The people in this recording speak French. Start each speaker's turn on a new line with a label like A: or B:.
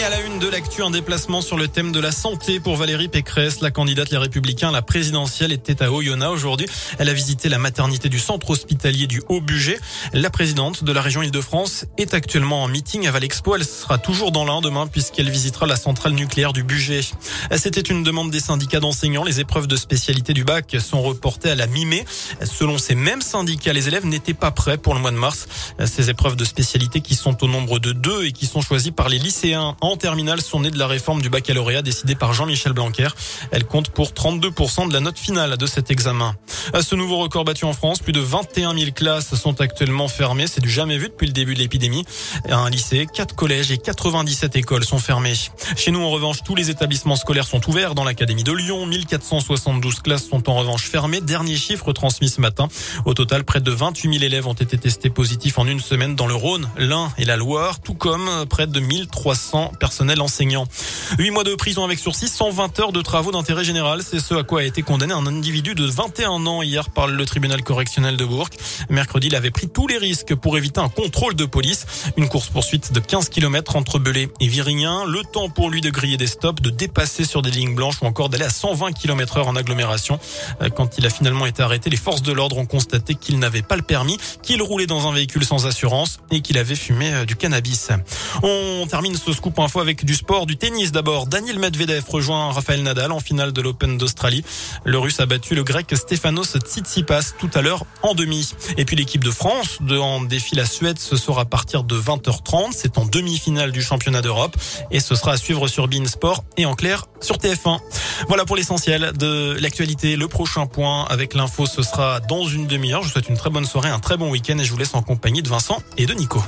A: Et à la une de l'actu, un déplacement sur le thème de la santé pour Valérie Pécresse. La candidate Les Républicains la présidentielle était à Oyonnax aujourd'hui. Elle a visité la maternité du centre hospitalier du Haut-Budget. La présidente de la région Île-de-France est actuellement en meeting à Valexpo. Elle sera toujours dans l'un demain puisqu'elle visitera la centrale nucléaire du Budget. C'était une demande des syndicats d'enseignants. Les épreuves de spécialité du bac sont reportées à la mi-mai. Selon ces mêmes syndicats, les élèves n'étaient pas prêts pour le mois de mars. Ces épreuves de spécialité qui sont au nombre de deux et qui sont choisies par les lycéens en terminale sont nées de la réforme du baccalauréat décidée par Jean-Michel Blanquer. Elle compte pour 32% de la note finale de cet examen. À ce nouveau record battu en France, plus de 21 000 classes sont actuellement fermées. C'est du jamais vu depuis le début de l'épidémie. Un lycée, quatre collèges et 97 écoles sont fermées. Chez nous, en revanche, tous les établissements scolaires sont ouverts dans l'académie de Lyon. 1472 classes sont en revanche fermées. Dernier chiffre transmis ce matin. Au total, près de 28 000 élèves ont été testés positifs en une semaine dans le Rhône, l'Ain et la Loire, tout comme près de 1300 personnel enseignant. 8 mois de prison avec sursis, 120 heures de travaux d'intérêt général. C'est ce à quoi a été condamné un individu de 21 ans hier par le tribunal correctionnel de Bourg. Mercredi, il avait pris tous les risques pour éviter un contrôle de police. Une course-poursuite de 15 km entre Belay et Virignan. Le temps pour lui de griller des stops, de dépasser sur des lignes blanches ou encore d'aller à 120 km heure en agglomération. Euh, quand il a finalement été arrêté, les forces de l'ordre ont constaté qu'il n'avait pas le permis, qu'il roulait dans un véhicule sans assurance et qu'il avait fumé euh, du cannabis. On termine ce scoop info avec du sport, du tennis d'abord. Daniel Medvedev rejoint Rafael Nadal en finale de l'Open d'Australie. Le Russe a battu le Grec Stefanos Tsitsipas tout à l'heure en demi. Et puis l'équipe de France de en défi la Suède, ce sera à partir de 20h30. C'est en demi-finale du championnat d'Europe et ce sera à suivre sur Bein Sport et en clair sur TF1. Voilà pour l'essentiel de l'actualité. Le prochain point avec l'info, ce sera dans une demi-heure. Je vous souhaite une très bonne soirée, un très bon week-end et je vous laisse en compagnie de Vincent et de Nico.